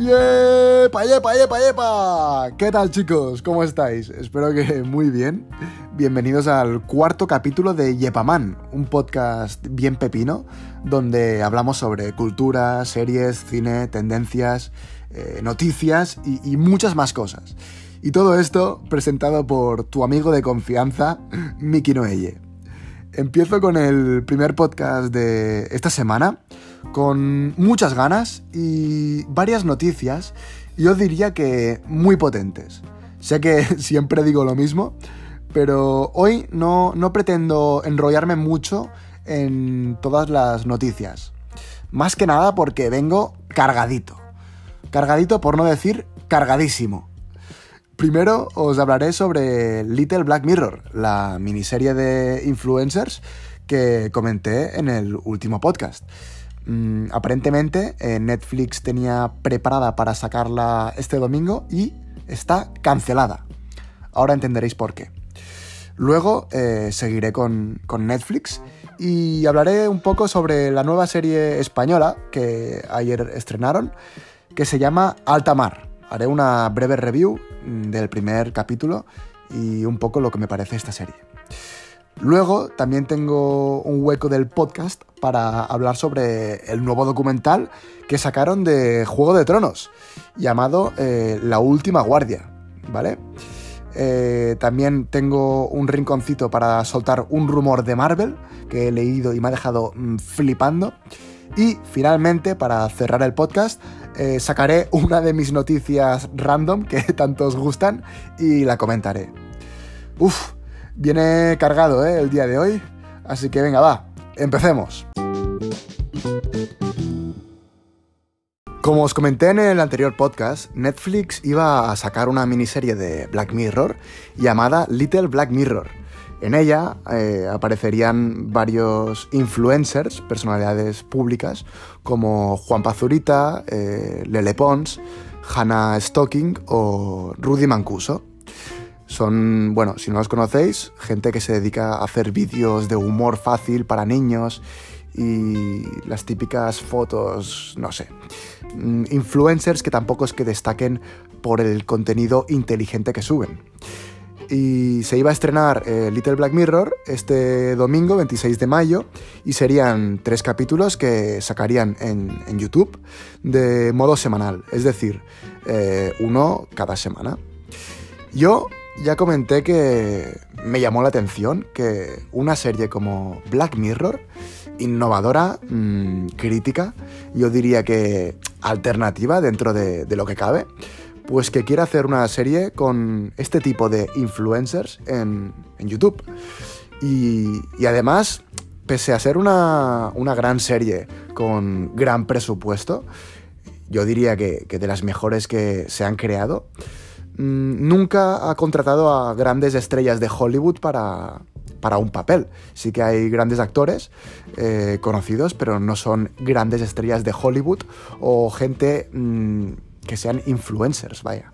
¡Yepa, yepa, yepa, yepa! ¿Qué tal chicos? ¿Cómo estáis? Espero que muy bien. Bienvenidos al cuarto capítulo de Yepaman, un podcast bien pepino, donde hablamos sobre cultura, series, cine, tendencias, eh, noticias y, y muchas más cosas. Y todo esto presentado por tu amigo de confianza, Miki Noelle. Empiezo con el primer podcast de esta semana, con muchas ganas y varias noticias, yo diría que muy potentes. Sé que siempre digo lo mismo, pero hoy no, no pretendo enrollarme mucho en todas las noticias. Más que nada porque vengo cargadito. Cargadito por no decir cargadísimo. Primero os hablaré sobre Little Black Mirror, la miniserie de influencers que comenté en el último podcast. Mm, aparentemente eh, Netflix tenía preparada para sacarla este domingo y está cancelada. Ahora entenderéis por qué. Luego eh, seguiré con, con Netflix y hablaré un poco sobre la nueva serie española que ayer estrenaron, que se llama Alta Mar haré una breve review mm, del primer capítulo y un poco lo que me parece esta serie. Luego también tengo un hueco del podcast para hablar sobre el nuevo documental que sacaron de Juego de Tronos, llamado eh, La Última Guardia, ¿vale? Eh, también tengo un rinconcito para soltar un rumor de Marvel que he leído y me ha dejado mm, flipando. Y finalmente, para cerrar el podcast, eh, sacaré una de mis noticias random que tanto os gustan y la comentaré. Uf, viene cargado ¿eh? el día de hoy, así que venga, va, empecemos. Como os comenté en el anterior podcast, Netflix iba a sacar una miniserie de Black Mirror llamada Little Black Mirror en ella eh, aparecerían varios influencers, personalidades públicas, como Juan Pazurita, eh, Lele Pons, Hannah Stocking o Rudy Mancuso. Son, bueno, si no los conocéis, gente que se dedica a hacer vídeos de humor fácil para niños y las típicas fotos, no sé, mm, influencers que tampoco es que destaquen por el contenido inteligente que suben y se iba a estrenar eh, Little Black Mirror este domingo 26 de mayo y serían tres capítulos que sacarían en, YouTube de modo semanal, es decir, eh, uno cada semana. Yo ya comenté que me llamó la atención que una serie como Black Mirror, innovadora, mm, crítica, yo diría que alternativa dentro de, lo que cabe, pues que quiere hacer una serie con este tipo de influencers en, YouTube. Y, además, pese a ser una, gran serie con gran presupuesto, yo diría que, de las mejores que se han creado, nunca ha contratado a grandes estrellas de Hollywood para, un papel. Sí que hay grandes actores eh, conocidos, pero no son grandes estrellas de Hollywood o gente... Mm, que sean influencers, vaya.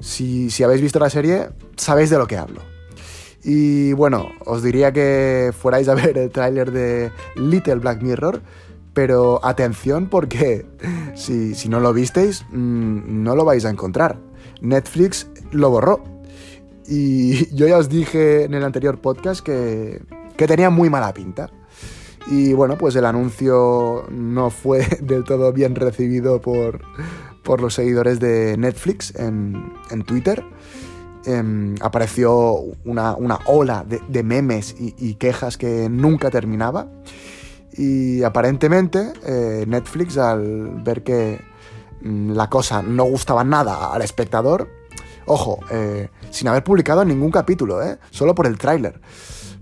Si, habéis visto la serie, sabéis de lo que hablo. Y bueno, os diría que fuerais a ver el tráiler de Little Black Mirror, pero atención porque si, no lo visteis, mm, no lo vais a encontrar. Netflix lo borró. Y yo ya os dije en el anterior podcast que, que tenía muy mala pinta. Y bueno, pues el anuncio no fue del todo bien recibido por, por los seguidores de Netflix en, Twitter. Em, apareció una, ola de, memes y, quejas que nunca terminaba. Y aparentemente eh, Netflix, al ver que la cosa no gustaba nada al espectador, ojo, eh, sin haber publicado ningún capítulo, eh, solo por el tráiler,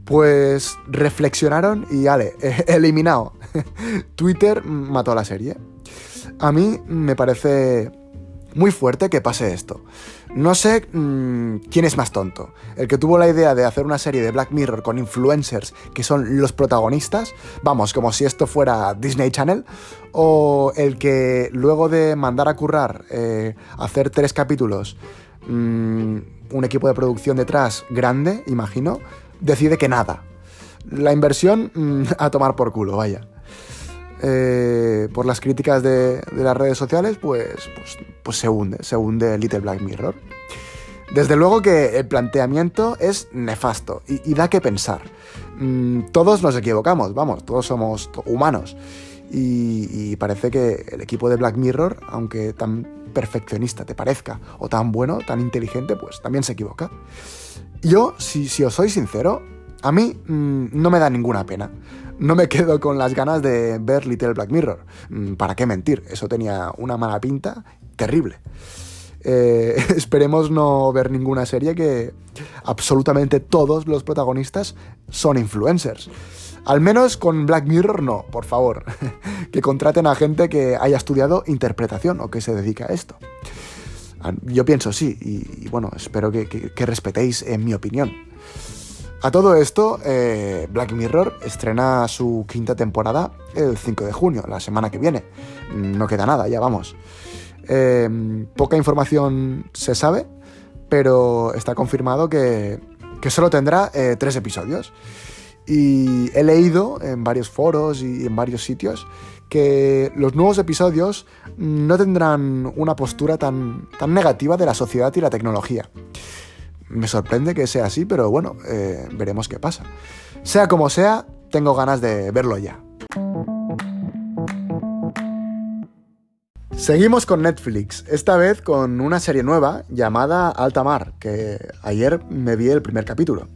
pues reflexionaron y, ale, eliminado. Twitter mató a la serie. A mí me parece muy fuerte que pase esto. No sé mm, quién es más tonto, el que tuvo la idea de hacer una serie de Black Mirror con influencers que son los protagonistas, vamos, como si esto fuera Disney Channel, o el que luego de mandar a currar, eh, hacer tres capítulos, mm, un equipo de producción detrás grande, imagino, decide que nada. La inversión mm, a tomar por culo, vaya. Eh, por las críticas de, las redes sociales, pues, pues, pues, se hunde, se hunde Little Black Mirror. Desde luego que el planteamiento es nefasto y, da que pensar. Mm, todos nos equivocamos, vamos, todos somos humanos. Y, parece que el equipo de Black Mirror, aunque tan perfeccionista te parezca, o tan bueno, tan inteligente, pues también se equivoca. Yo, si, si os soy sincero, a mí mm, no me da ninguna pena. No me quedo con las ganas de ver Little Black Mirror. Mm, ¿Para qué mentir? Eso tenía una mala pinta terrible. Eh, esperemos no ver ninguna serie que absolutamente todos los protagonistas son influencers. Al menos con Black Mirror no, por favor. que contraten a gente que haya estudiado interpretación o que se dedica a esto. Ah, yo pienso sí, y, bueno, espero que, que respetéis en mi opinión. A todo esto, eh, Black Mirror estrena su quinta temporada el 5 de junio, la semana que viene. No queda nada, ya vamos. Em, poca información se sabe, pero está confirmado que, solo tendrá eh, tres episodios. Y he leído en varios foros y en varios sitios que los nuevos episodios no tendrán una postura tan, tan negativa de la sociedad y la tecnología. Me sorprende que sea así, pero bueno, eh, veremos qué pasa. Sea como sea, tengo ganas de verlo ya. Seguimos con Netflix, esta vez con una serie nueva llamada Alta Mar, que ayer me vi el primer capítulo.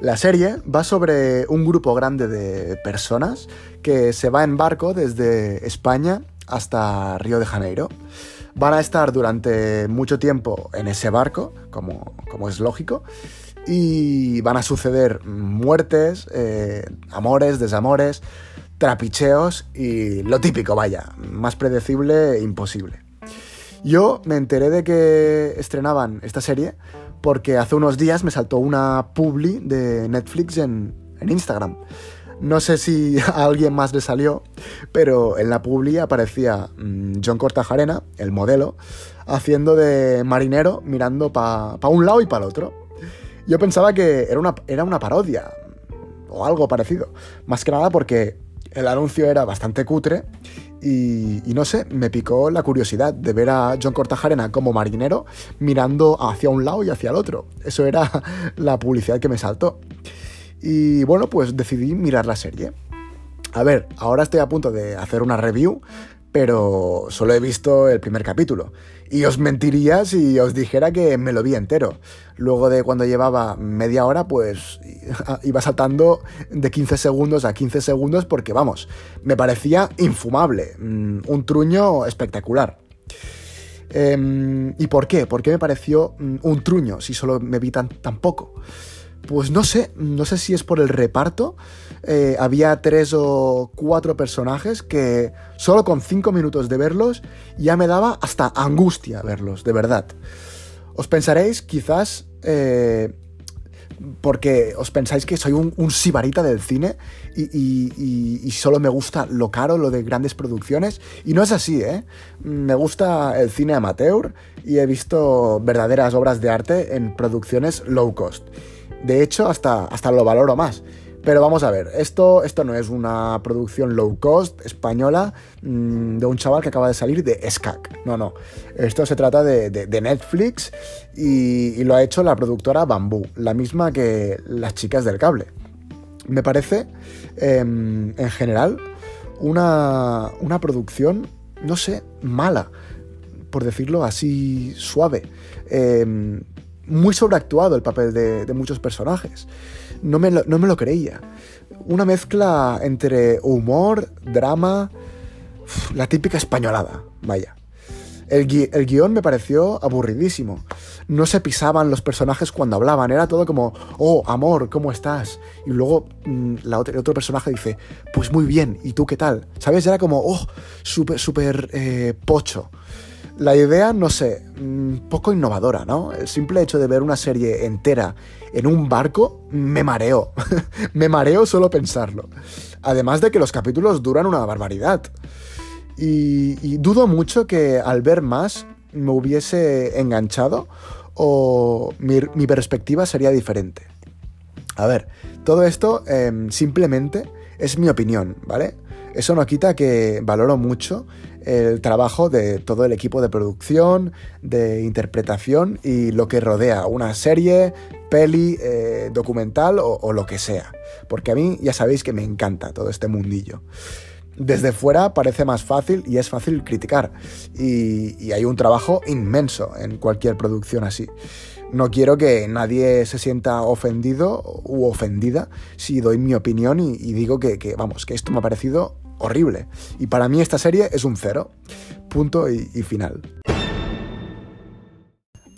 La serie va sobre un grupo grande de personas que se va en barco desde España hasta Río de Janeiro van a estar durante mucho tiempo en ese barco, como, como es lógico, y van a suceder muertes, eh, amores, desamores, trapicheos y lo típico, vaya, más predecible e imposible. Yo me enteré de que estrenaban esta serie porque hace unos días me saltó una publi de Netflix en, en Instagram. No sé si a alguien más le salió, pero en la publi aparecía mm, John Cortajarena, el modelo, haciendo de marinero mirando para pa un lado y para el otro. Yo pensaba que era una, era una parodia o algo parecido. Más que nada porque el anuncio era bastante cutre y, y, no sé, me picó la curiosidad de ver a John Cortajarena como marinero mirando hacia un lado y hacia el otro. Eso era la publicidad que me saltó. Y bueno, pues decidí mirar la serie. A ver, ahora estoy a punto de hacer una review, pero solo he visto el primer capítulo. Y os mentiría si os dijera que me lo vi entero. Luego de cuando llevaba media hora, pues iba saltando de 15 segundos a 15 segundos porque, vamos, me parecía infumable. Mm, un truño espectacular. Em, ¿Y por qué? ¿Por qué me pareció mm, un truño si solo me vi tan, tan poco? Pues no sé, no sé si es por el reparto. Eh, había tres o cuatro personajes que solo con cinco minutos de verlos ya me daba hasta angustia verlos, de verdad. Os pensaréis quizás eh, porque os pensáis que soy un, sibarita del cine y, solo me gusta lo caro, lo de grandes producciones. Y no es así, ¿eh? Me gusta el cine amateur y he visto verdaderas obras de arte en producciones low cost. De hecho, hasta, hasta lo valoro más. Pero vamos a ver, esto, esto no es una producción low cost española mm, de un chaval que acaba de salir de SCAC. No, no. Esto se trata de, Netflix y, lo ha hecho la productora Bamboo, la misma que las chicas del cable. Me parece, em, en general, una, una producción, no sé, mala, por decirlo así suave. Eh, muy sobreactuado el papel de, muchos personajes. No me, lo, no me, lo, creía. Una mezcla entre humor, drama, la típica españolada, vaya. El, guion me pareció aburridísimo. No se pisaban los personajes cuando hablaban, era todo como, oh, amor, ¿cómo estás? Y luego mm, la el otro personaje dice, pues muy bien, ¿y tú qué tal? ¿Sabes? Era como, oh, súper, súper eh, pocho. La idea, no sé, mm, poco innovadora, ¿no? El simple hecho de ver una serie entera en un barco me mareó. me mareo solo pensarlo. Además de que los capítulos duran una barbaridad. Y, dudo mucho que al ver más me hubiese enganchado o mi, perspectiva sería diferente. A ver, todo esto em, simplemente es mi opinión, ¿vale? Eso no quita que valoro mucho el trabajo de todo el equipo de producción, de interpretación y lo que rodea una serie, peli, eh, documental o, lo que sea. Porque a mí ya sabéis que me encanta todo este mundillo. Desde fuera parece más fácil y es fácil criticar. Y, hay un trabajo inmenso en cualquier producción así. No quiero que nadie se sienta ofendido u ofendida si doy mi opinión y, digo que, vamos, que esto me ha parecido horrible. Y para mí esta serie es un cero. Punto y final.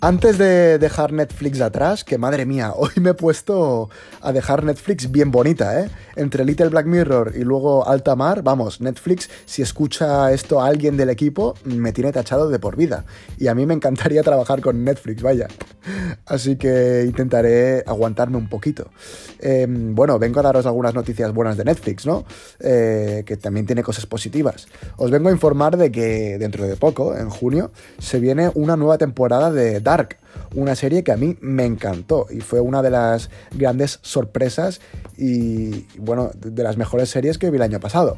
Antes de dejar Netflix atrás, que madre mía, hoy me he puesto a dejar Netflix bien bonita, ¿eh? Entre Little Black Mirror y luego Alta Mar, vamos, Netflix, si escucha esto a alguien del equipo, me tiene tachado de por vida. Y a mí me encantaría trabajar con Netflix, vaya. Así que intentaré aguantarme un poquito. Em, bueno, vengo a daros algunas noticias buenas de Netflix, ¿no? Eh, que también tiene cosas positivas. Os vengo a informar de que dentro de poco, en junio, se viene una nueva temporada de Una serie que a mí me encantó y fue una de las grandes sorpresas y, bueno, de las mejores series que vi el año pasado.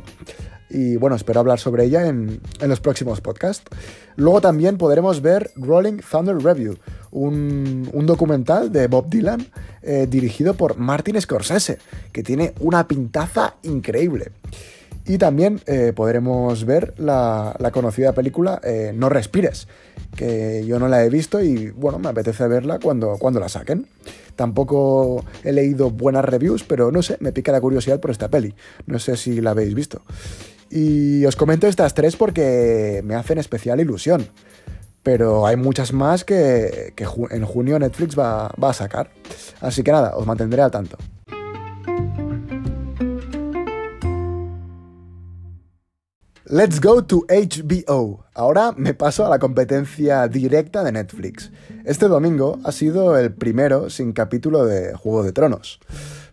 Y bueno, espero hablar sobre ella en, los próximos podcasts. Luego también podremos ver Rolling Thunder Review, un, documental de Bob Dylan eh, dirigido por Martin Scorsese, que tiene una pintaza increíble. Y también eh, podremos ver la, conocida película eh, No Respires, que yo no la he visto y bueno, me apetece verla cuando, cuando la saquen. Tampoco he leído buenas reviews, pero no sé, me pica la curiosidad por esta peli. No sé si la habéis visto. Y os comento estas tres porque me hacen especial ilusión. Pero hay muchas más que, en junio Netflix va, va a sacar. Así que nada, os mantendré al tanto. Let's go to HBO. Ahora me paso a la competencia directa de Netflix. Este domingo ha sido el primero sin capítulo de Juego de Tronos.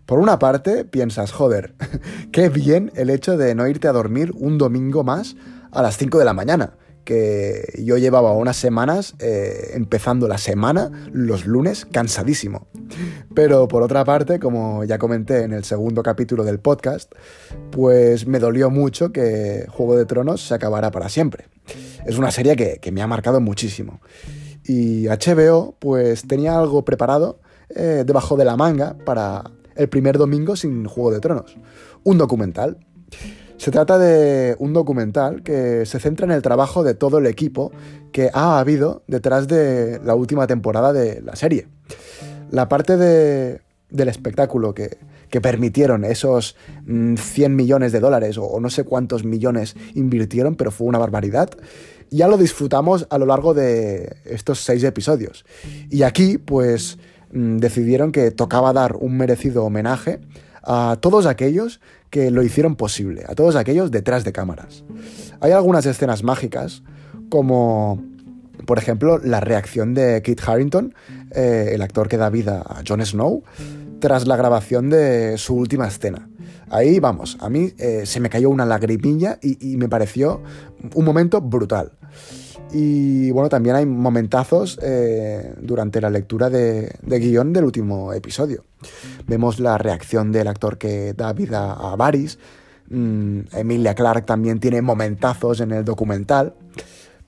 Por una parte, piensas, joder, qué bien el hecho de no irte a dormir un domingo más a las 5 de la mañana que yo llevaba unas semanas eh, empezando la semana los lunes cansadísimo. Pero por otra parte, como ya comenté en el segundo capítulo del podcast, pues me dolió mucho que Juego de Tronos se acabara para siempre. Es una serie que, me ha marcado muchísimo. Y HBO pues tenía algo preparado eh, debajo de la manga para el primer domingo sin Juego de Tronos. Un documental. Se trata de un documental que se centra en el trabajo de todo el equipo que ha habido detrás de la última temporada de la serie. La parte del espectáculo que, permitieron esos 100 mm, millones de dólares o no sé cuántos millones invirtieron, pero fue una barbaridad. Ya lo disfrutamos a lo largo de estos seis episodios. Y aquí, pues, mm, decidieron que tocaba dar un merecido homenaje a todos aquellos que lo hicieron posible, a todos aquellos detrás de cámaras. Hay algunas escenas mágicas, como por ejemplo la reacción de Kit Harrington, eh, el actor que da vida a Jon Snow, tras la grabación de su última escena. Ahí vamos, a mí eh, se me cayó una lagrimilla y, me pareció un momento brutal. Y bueno, también hay momentazos eh, durante la lectura de, guion del último episodio. Vemos la reacción del actor que da vida a Varys. Mm, Emilia Clark también tiene momentazos en el documental.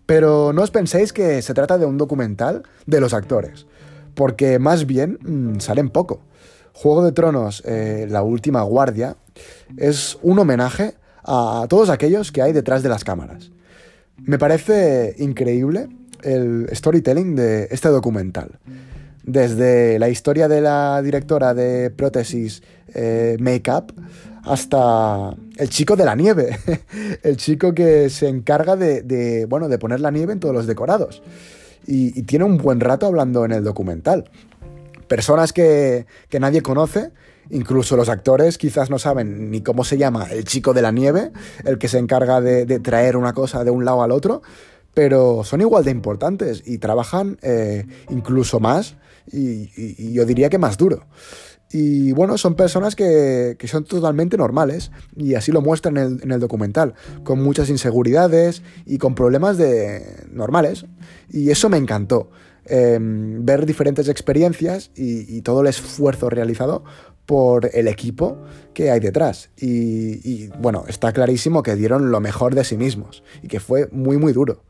Pero no os penséis que se trata de un documental de los actores, porque más bien mm, salen poco. Juego de Tronos, eh, La Última Guardia, es un homenaje a todos aquellos que hay detrás de las cámaras. Me parece increíble el storytelling de este documental. Desde la historia de la directora de prótesis eh, Makeup hasta el chico de la nieve, el chico que se encarga de, bueno, de poner la nieve en todos los decorados. Y, tiene un buen rato hablando en el documental. Personas que, que nadie conoce Incluso los actores quizás no saben ni cómo se llama el chico de la nieve, el que se encarga de, traer una cosa de un lado al otro, pero son igual de importantes y trabajan eh, incluso más y, yo diría que más duro. Y bueno, son personas que, son totalmente normales y así lo muestran en el, documental, con muchas inseguridades y con problemas de normales. Y eso me encantó, em, ver diferentes experiencias y todo el esfuerzo realizado por el equipo que hay detrás. Y, bueno, está clarísimo que dieron lo mejor de sí mismos y que fue muy, muy duro.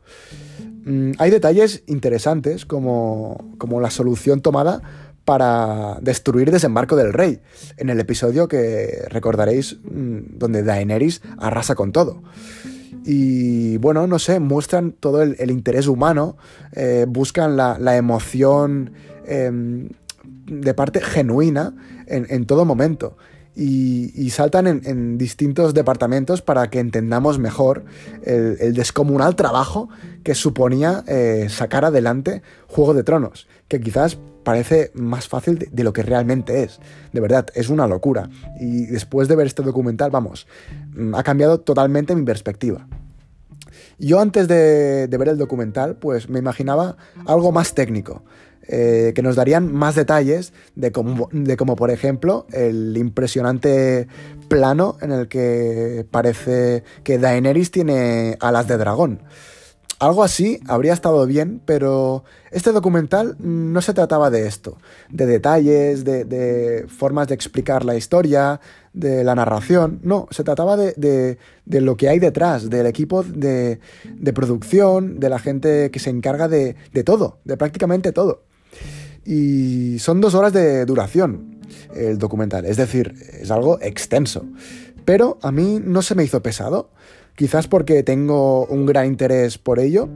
Mm, hay detalles interesantes como, como la solución tomada para destruir Desembarco del Rey, en el episodio que recordaréis mm, donde Daenerys arrasa con todo. Y bueno, no sé, muestran todo el, interés humano, eh, buscan la, emoción em, de parte genuina en, todo momento. Y, saltan en, distintos departamentos para que entendamos mejor el, descomunal trabajo que suponía eh, sacar adelante Juego de Tronos, que quizás parece más fácil de, lo que realmente es. De verdad, es una locura. Y después de ver este documental, vamos, mm, ha cambiado totalmente mi perspectiva. Yo antes de, ver el documental, pues me imaginaba algo más técnico. Eh, que nos darían más detalles de cómo, de cómo, por ejemplo, el impresionante plano en el que parece que Daenerys tiene alas de dragón. Algo así habría estado bien, pero este documental no se trataba de esto, de detalles, de, formas de explicar la historia, de la narración, no, se trataba de, lo que hay detrás, del equipo de, producción, de la gente que se encarga de, todo, de prácticamente todo. Y son dos horas de duración el documental, es decir, es algo extenso, pero a mí no se me hizo pesado. Quizás porque tengo un gran interés por ello,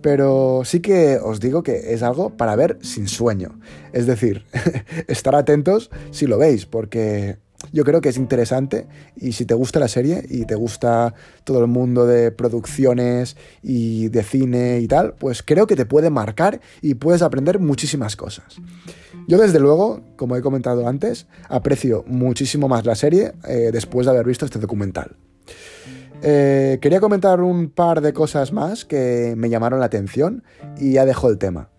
pero sí que os digo que es algo para ver sin sueño. Es decir, estar atentos si lo veis, porque yo creo que es interesante y si te gusta la serie y te gusta todo el mundo de producciones y de cine y tal, pues creo que te puede marcar y puedes aprender muchísimas cosas. Yo desde luego, como he comentado antes, aprecio muchísimo más la serie eh, después de haber visto este documental. Eh, quería comentar un par de cosas más que me llamaron la atención y ya dejo el tema.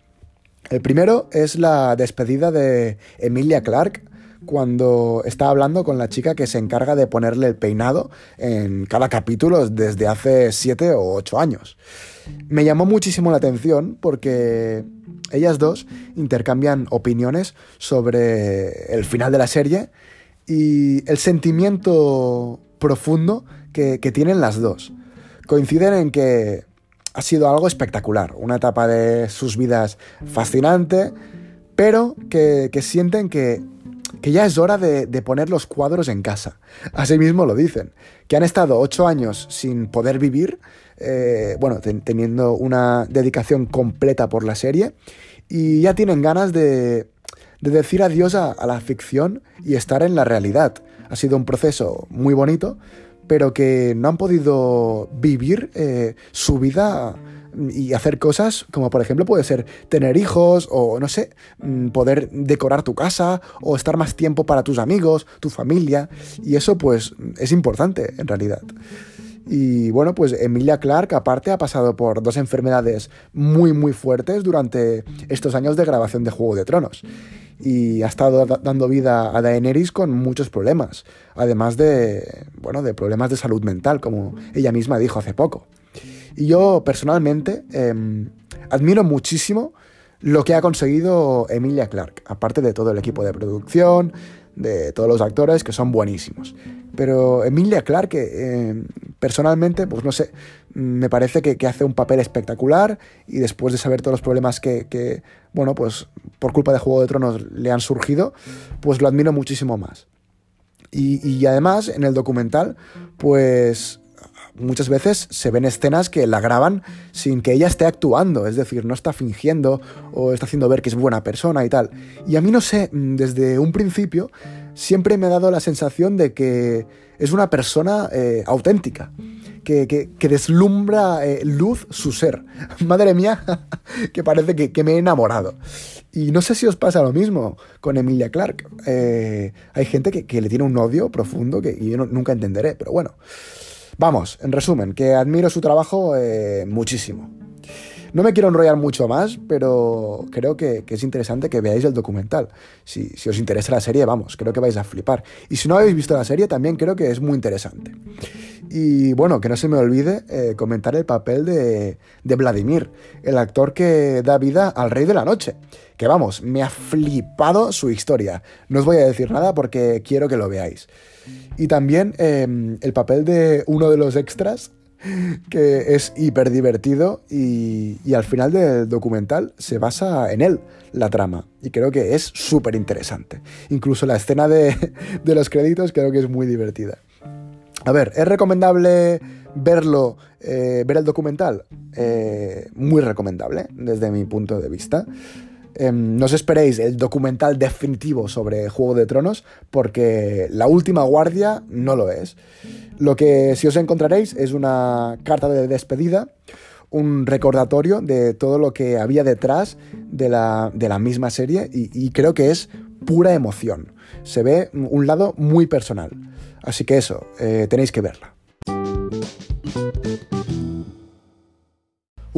El primero es la despedida de Emilia Clark cuando está hablando con la chica que se encarga de ponerle el peinado en cada capítulo desde hace 7 o 8 años. Me llamó muchísimo la atención porque ellas dos intercambian opiniones sobre el final de la serie y el sentimiento profundo que, tienen las dos. Coinciden en que ha sido algo espectacular, una etapa de sus vidas fascinante, pero que, sienten que, ya es hora de, poner los cuadros en casa. Asimismo lo dicen, que han estado ocho años sin poder vivir, eh, bueno, teniendo una dedicación completa por la serie, y ya tienen ganas de, decir adiós a, la ficción y estar en la realidad. Ha sido un proceso muy bonito, pero que no han podido vivir eh, su vida y hacer cosas como por ejemplo puede ser tener hijos o no sé, mm, poder decorar tu casa o estar más tiempo para tus amigos, tu familia y eso pues es importante en realidad. Y bueno, pues Emilia Clark aparte ha pasado por dos enfermedades muy muy fuertes durante estos años de grabación de Juego de Tronos y ha estado dando vida a Daenerys con muchos problemas, además de, bueno, de problemas de salud mental, como ella misma dijo hace poco. Y yo personalmente em, admiro muchísimo lo que ha conseguido Emilia Clark, aparte de todo el equipo de producción, de todos los actores que son buenísimos. Pero Emilia Clarke, eh, personalmente, pues no sé, me parece que, hace un papel espectacular y después de saber todos los problemas que, bueno, pues por culpa de Juego de Tronos le han surgido, pues lo admiro muchísimo más. Y, y además, en el documental, pues muchas veces se ven escenas que la graban sin que ella esté actuando, es decir, no está fingiendo o está haciendo ver que es buena persona y tal. Y a mí no sé, mm, desde un principio siempre me ha dado la sensación de que es una persona eh, auténtica. Que, deslumbra eh, luz su ser. Madre mía, que parece que, me he enamorado. Y no sé si os pasa lo mismo con Emilia Clark. Eh, hay gente que, le tiene un odio profundo que yo nunca entenderé, pero bueno. Vamos, en resumen, que admiro su trabajo muchísimo. No me quiero enrollar mucho más, pero creo que, es interesante que veáis el documental. Si, os interesa la serie, vamos, creo que vais a flipar. Y si no habéis visto la serie, también creo que es muy interesante. Y bueno, que no se me olvide eh, comentar el papel de, Vladimir, el actor que da vida al Rey de la Noche. Que vamos, me ha flipado su historia. No os voy a decir nada porque quiero que lo veáis. Y también em, el papel de uno de los extras, que es hiper divertido y, al final del documental se basa en él la trama y creo que es súper interesante. Incluso la escena de, los créditos creo que es muy divertida. A ver, ¿es recomendable verlo, eh, ver el documental? Eh, muy recomendable desde mi punto de vista. Em, no os esperéis el documental definitivo sobre Juego de Tronos, porque La Última Guardia no lo es. Lo que sí os encontraréis es una carta de despedida, un recordatorio de todo lo que había detrás de la, misma serie y, creo que es pura emoción. Se ve un lado muy personal. Así que eso, eh, tenéis que verla.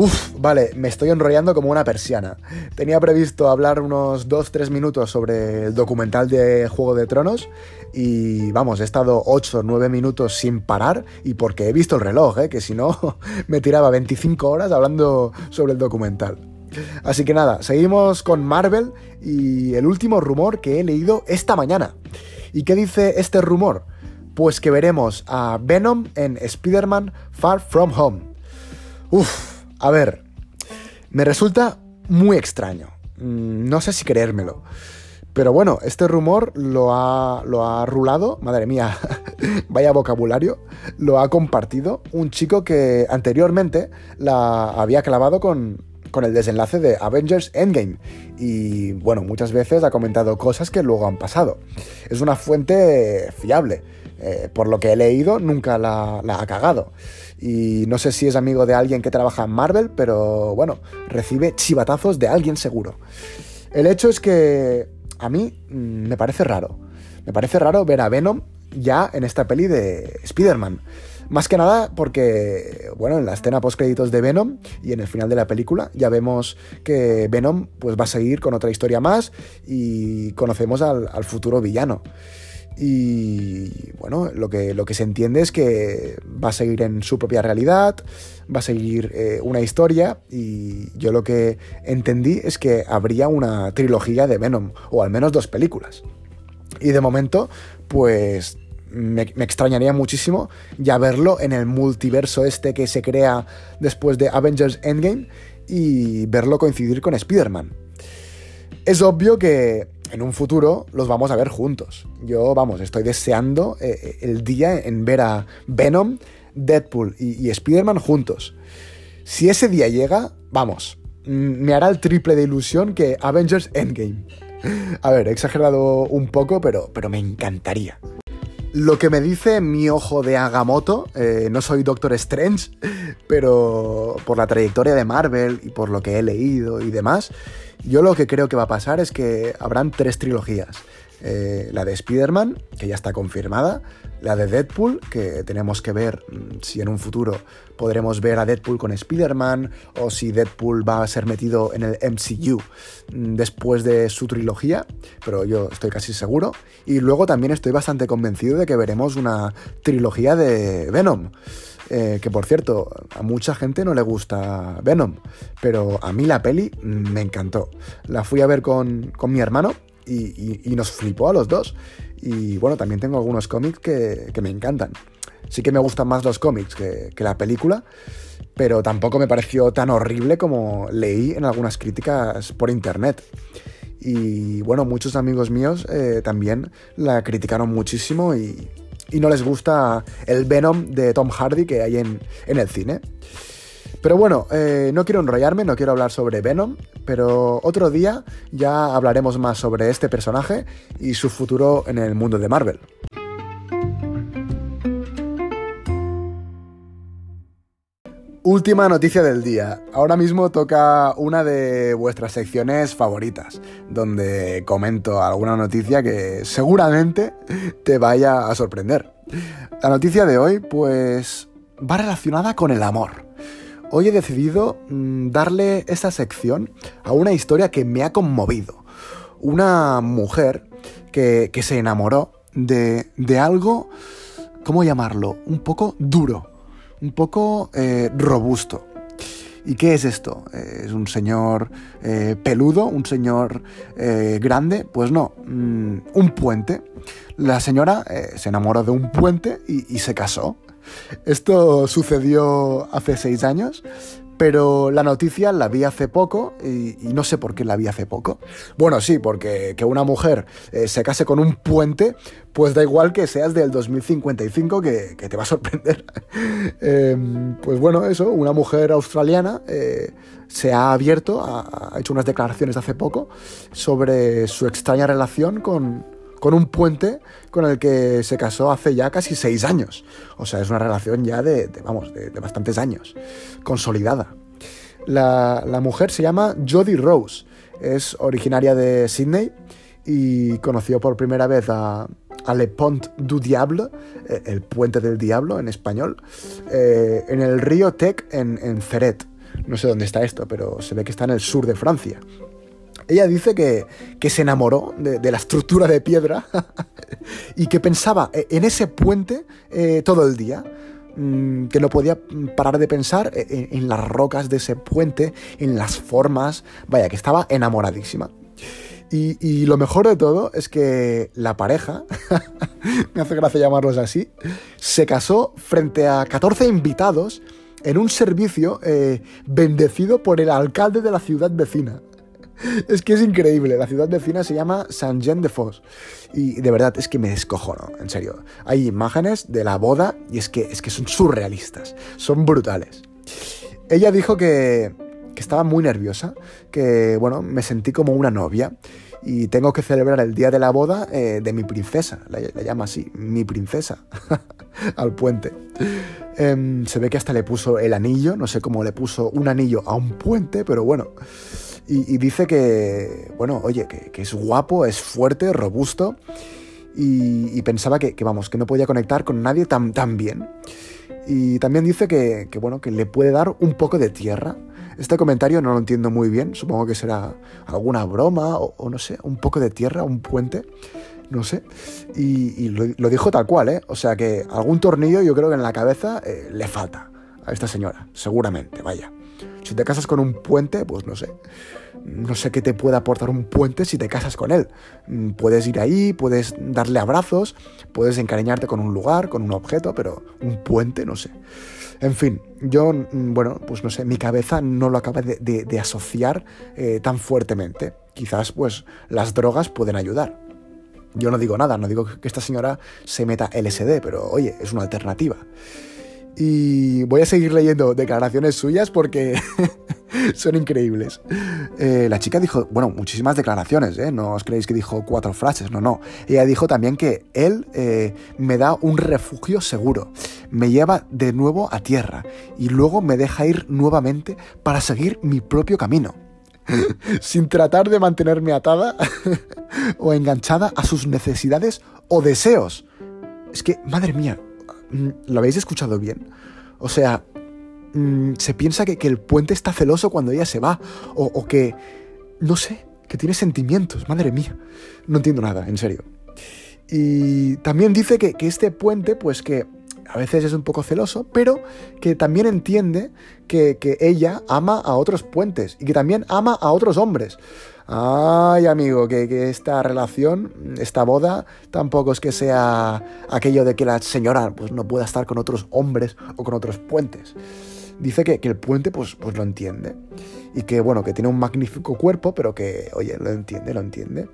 Uf, vale, me estoy enrollando como una persiana. Tenía previsto hablar unos 2-3 minutos sobre el documental de Juego de Tronos y vamos, he estado 8-9 minutos sin parar y porque he visto el reloj, ¿eh? que si no me tiraba 25 horas hablando sobre el documental. Así que nada, seguimos con Marvel y el último rumor que he leído esta mañana. ¿Y qué dice este rumor? Pues que veremos a Venom en Spider-Man Far From Home. Uf, a ver, me resulta muy extraño. Mm, no sé si creérmelo. Pero bueno, este rumor lo ha, lo ha rulado, madre mía, vaya vocabulario, lo ha compartido un chico que anteriormente la había clavado con, con el desenlace de Avengers Endgame. Y bueno, muchas veces ha comentado cosas que luego han pasado. Es una fuente fiable. Eh, por lo que he leído, nunca la, la ha cagado. Y no sé si es amigo de alguien que trabaja en Marvel, pero bueno, recibe chivatazos de alguien seguro. El hecho es que a mí mm, me parece raro. Me parece raro ver a Venom ya en esta peli de Spider-Man. Más que nada porque, bueno, en la escena post-créditos de Venom y en el final de la película ya vemos que Venom pues, va a seguir con otra historia más y conocemos al, al futuro villano. Y bueno, lo que, lo que se entiende es que va a seguir en su propia realidad, va a seguir eh, una historia y yo lo que entendí es que habría una trilogía de Venom, o al menos dos películas. Y de momento, pues me, me, extrañaría muchísimo ya verlo en el multiverso este que se crea después de Avengers Endgame y verlo coincidir con Spider-Man. Es obvio que en un futuro los vamos a ver juntos. Yo, vamos, estoy deseando eh, eh, el día en ver a Venom, Deadpool y, Spider-Man juntos. Si ese día llega, vamos, mm, me hará el triple de ilusión que Avengers Endgame. A ver, he exagerado un poco, pero, pero me encantaría. Lo que me dice mi ojo de Agamotto, eh, no soy Doctor Strange, pero por la trayectoria de Marvel y por lo que he leído y demás, yo lo que creo que va a pasar es que habrán tres trilogías. Eh, la de Spider-Man, que ya está confirmada, la de Deadpool, que tenemos que ver mm, si en un futuro podremos ver a Deadpool con Spider-Man o si Deadpool va a ser metido en el MCU mm, después de su trilogía, pero yo estoy casi seguro. Y luego también estoy bastante convencido de que veremos una trilogía de Venom. Eh, que por cierto, a mucha gente no le gusta Venom, pero a mí la peli me encantó. La fui a ver con, mi hermano y, nos flipó a los dos. Y bueno, también tengo algunos cómics que, me encantan. Sí que me gustan más los cómics que, la película, pero tampoco me pareció tan horrible como leí en algunas críticas por internet. Y bueno, muchos amigos míos eh, también la criticaron muchísimo y, y no les gusta el Venom de Tom Hardy que hay en, el cine. Pero bueno, eh, no quiero enrollarme, no quiero hablar sobre Venom, pero otro día ya hablaremos más sobre este personaje y su futuro en el mundo de Marvel. Última noticia del día. Ahora mismo toca una de vuestras secciones favoritas, donde comento alguna noticia que seguramente te vaya a sorprender. La noticia de hoy, pues, va relacionada con el amor. hoy he decidido mm, darle esta sección a una historia que me ha conmovido. Una mujer que, se enamoró de, algo, ¿cómo llamarlo? Un poco duro, un poco eh, robusto. ¿Y qué es esto? ¿Es un señor eh, peludo? ¿Un señor eh, grande? Pues no, mm, un puente. La señora se enamoró de un puente y se casó. Esto sucedió hace seis años, pero la noticia la vi hace poco y, no sé por qué la vi hace poco. Bueno, sí, porque que una mujer eh, se case con un puente, pues da igual que seas del 2055, que, te va a sorprender. Em, pues bueno, eso, una mujer australiana eh, se ha abierto, ha hecho unas declaraciones hace poco sobre su extraña relación con, con un puente con el que se casó hace ya casi seis años. O sea, es una relación ya de, vamos, de, bastantes años, consolidada. La, mujer se llama Jodie Rose, es originaria de Sydney y conoció por primera vez a, Le Pont du Diable, eh, el puente del diablo en español, eh, en el río Tec en, en. No sé dónde está esto, pero se ve que está en el sur de Francia. Ella dice que, se enamoró de, la estructura de piedra y que pensaba e, en ese puente eh, todo el día mm, que no podía parar de pensar e, e, en, las rocas de ese puente, en las formas, vaya, que estaba enamoradísima. Y, lo mejor de todo es que la pareja, me hace gracia llamarlos así, se casó frente a 14 invitados en un servicio eh, bendecido por el alcalde de la ciudad vecina es que es increíble. La ciudad vecina se llama Saint-Jean-de-Fosse. Y de verdad es que me descojono, en serio. Hay imágenes de la boda y es que, es que son surrealistas, son brutales. Ella dijo que, que estaba muy nerviosa, que bueno, me sentí como una novia y tengo que celebrar el día de la boda eh, de mi princesa, la, llama así, mi princesa, al puente. Em, se ve que hasta le puso el anillo, no sé cómo le puso un anillo a un puente, pero bueno. Y, dice que, bueno, oye, que, es guapo, es fuerte, robusto. Y, pensaba que, vamos, que no podía conectar con nadie tan, tan bien. Y también dice que, bueno, que le puede dar un poco de tierra. Este comentario no lo entiendo muy bien, supongo que será alguna broma o, no sé, un poco de tierra, un puente, no sé. Y, lo, dijo tal cual, ¿eh? O sea que algún tornillo yo creo que en la cabeza eh, le falta a esta señora, seguramente, vaya. Si te casas con un puente, pues no sé. No sé qué te puede aportar un puente si te casas con él. Mm, puedes ir ahí, puedes darle abrazos, puedes encariñarte con un lugar, con un objeto, pero un puente, no sé. En fin, yo, mm, bueno, pues no sé, mi cabeza no lo acaba de, asociar eh, tan fuertemente. Quizás, pues, las drogas pueden ayudar. Yo no digo nada, no digo que esta señora se meta LSD, pero oye, es una alternativa. Y voy a seguir leyendo declaraciones suyas porque son increíbles. Eh, la chica dijo, bueno, muchísimas declaraciones, ¿eh? No os creéis que dijo cuatro frases, no, no. Ella dijo también que él eh, me da un refugio seguro, me lleva de nuevo a tierra y luego me deja ir nuevamente para seguir mi propio camino. sin tratar de mantenerme atada o enganchada a sus necesidades o deseos. Es que, madre mía, ¿Lo habéis escuchado bien? O sea, mm, se piensa que, el puente está celoso cuando ella se va, o, que, no sé, que tiene sentimientos, madre mía. No entiendo nada, en serio. Y también dice que, este puente, pues que a veces es un poco celoso, pero que también entiende que, que, ella ama a otros puentes y que también ama a otros hombres. Ay, amigo, que, esta relación, esta boda, tampoco es que sea aquello de que la señora pues, no pueda estar con otros hombres o con otros puentes. Dice que, el puente pues, pues lo entiende. Y que, bueno, que tiene un magnífico cuerpo, pero que, oye, lo entiende, lo entiende.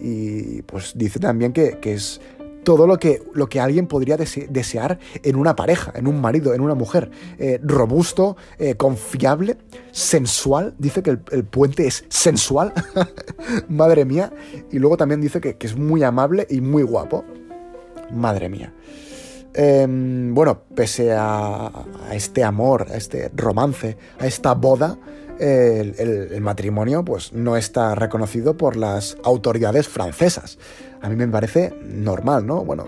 Y pues dice también que, que es todo lo que, lo que alguien podría desear en una pareja, en un marido, en una mujer. Eh, robusto, eh, confiable, sensual. Dice que el, puente es sensual. Madre mía. Y luego también dice que, es muy amable y muy guapo. Madre mía. Em, bueno, pese a, este amor, a este romance, a esta boda, el, matrimonio pues, no está reconocido por las autoridades francesas. a mí me parece normal, ¿no? Bueno,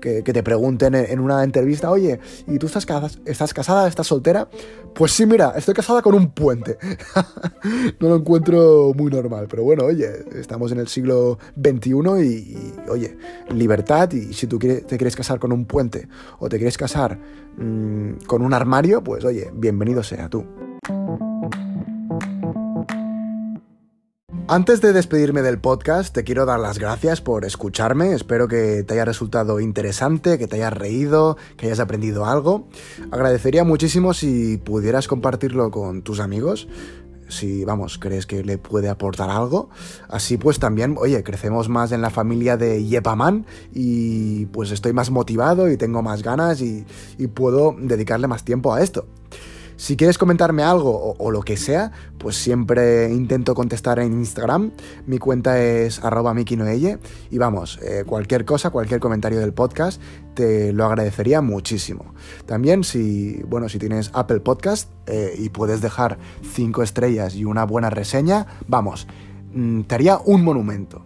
que, te pregunten en una entrevista, oye, ¿y tú estás, estás casada, estás soltera? Pues sí, mira, estoy casada con un puente. no lo encuentro muy normal, pero bueno, oye, estamos en el siglo XXI y, oye, libertad y si tú te quieres casar con un puente o te quieres casar mm, con un armario, pues oye, bienvenido sea tú. Antes de despedirme del podcast, te quiero dar las gracias por escucharme. Espero que te haya resultado interesante, que te hayas reído, que hayas aprendido algo. Agradecería muchísimo si pudieras compartirlo con tus amigos. Si, vamos, crees que le puede aportar algo. Así pues también, oye, crecemos más en la familia de Yepaman y pues estoy más motivado y tengo más ganas y, y puedo dedicarle más tiempo a esto. Si quieres comentarme algo o, lo que sea, pues siempre intento contestar en Instagram. Mi cuenta es arroba mikinoelle. Y vamos, eh, cualquier cosa, cualquier comentario del podcast, te lo agradecería muchísimo. También si, bueno, si tienes Apple Podcast eh, y puedes dejar 5 estrellas y una buena reseña, vamos, mm, te haría un monumento.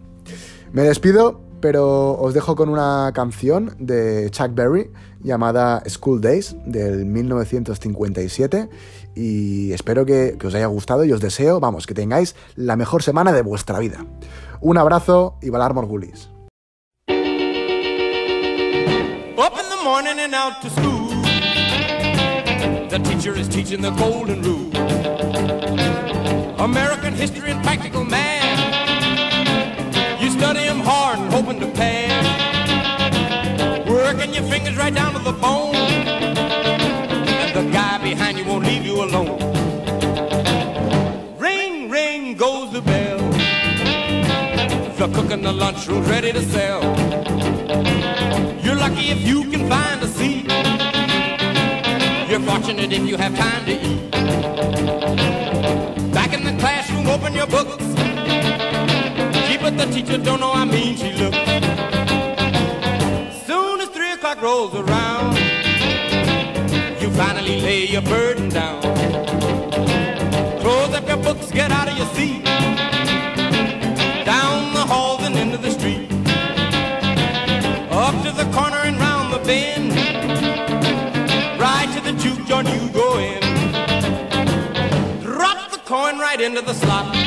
Me despido, pero os dejo con una canción de Chuck Berry llamada School Days del 1957 y espero que, os haya gustado y os deseo, vamos, que tengáis la mejor semana de vuestra vida. Un abrazo y Valar Morgulis. American history and practical You study them hard and hoping to pass. Working your fingers right down to the bone. And the guy behind you won't leave you alone. Ring, ring goes the bell. The cook in the lunchroom's ready to sell. You're lucky if you can find a seat. You're fortunate if you have time to eat. Teacher don't know how mean she looks Soon as three o'clock rolls around, you finally lay your burden down. Close up your books, get out of your seat. Down the halls and into the street. Up to the corner and round the bend. Right to the juke joint you go in. Drop the coin right into the slot.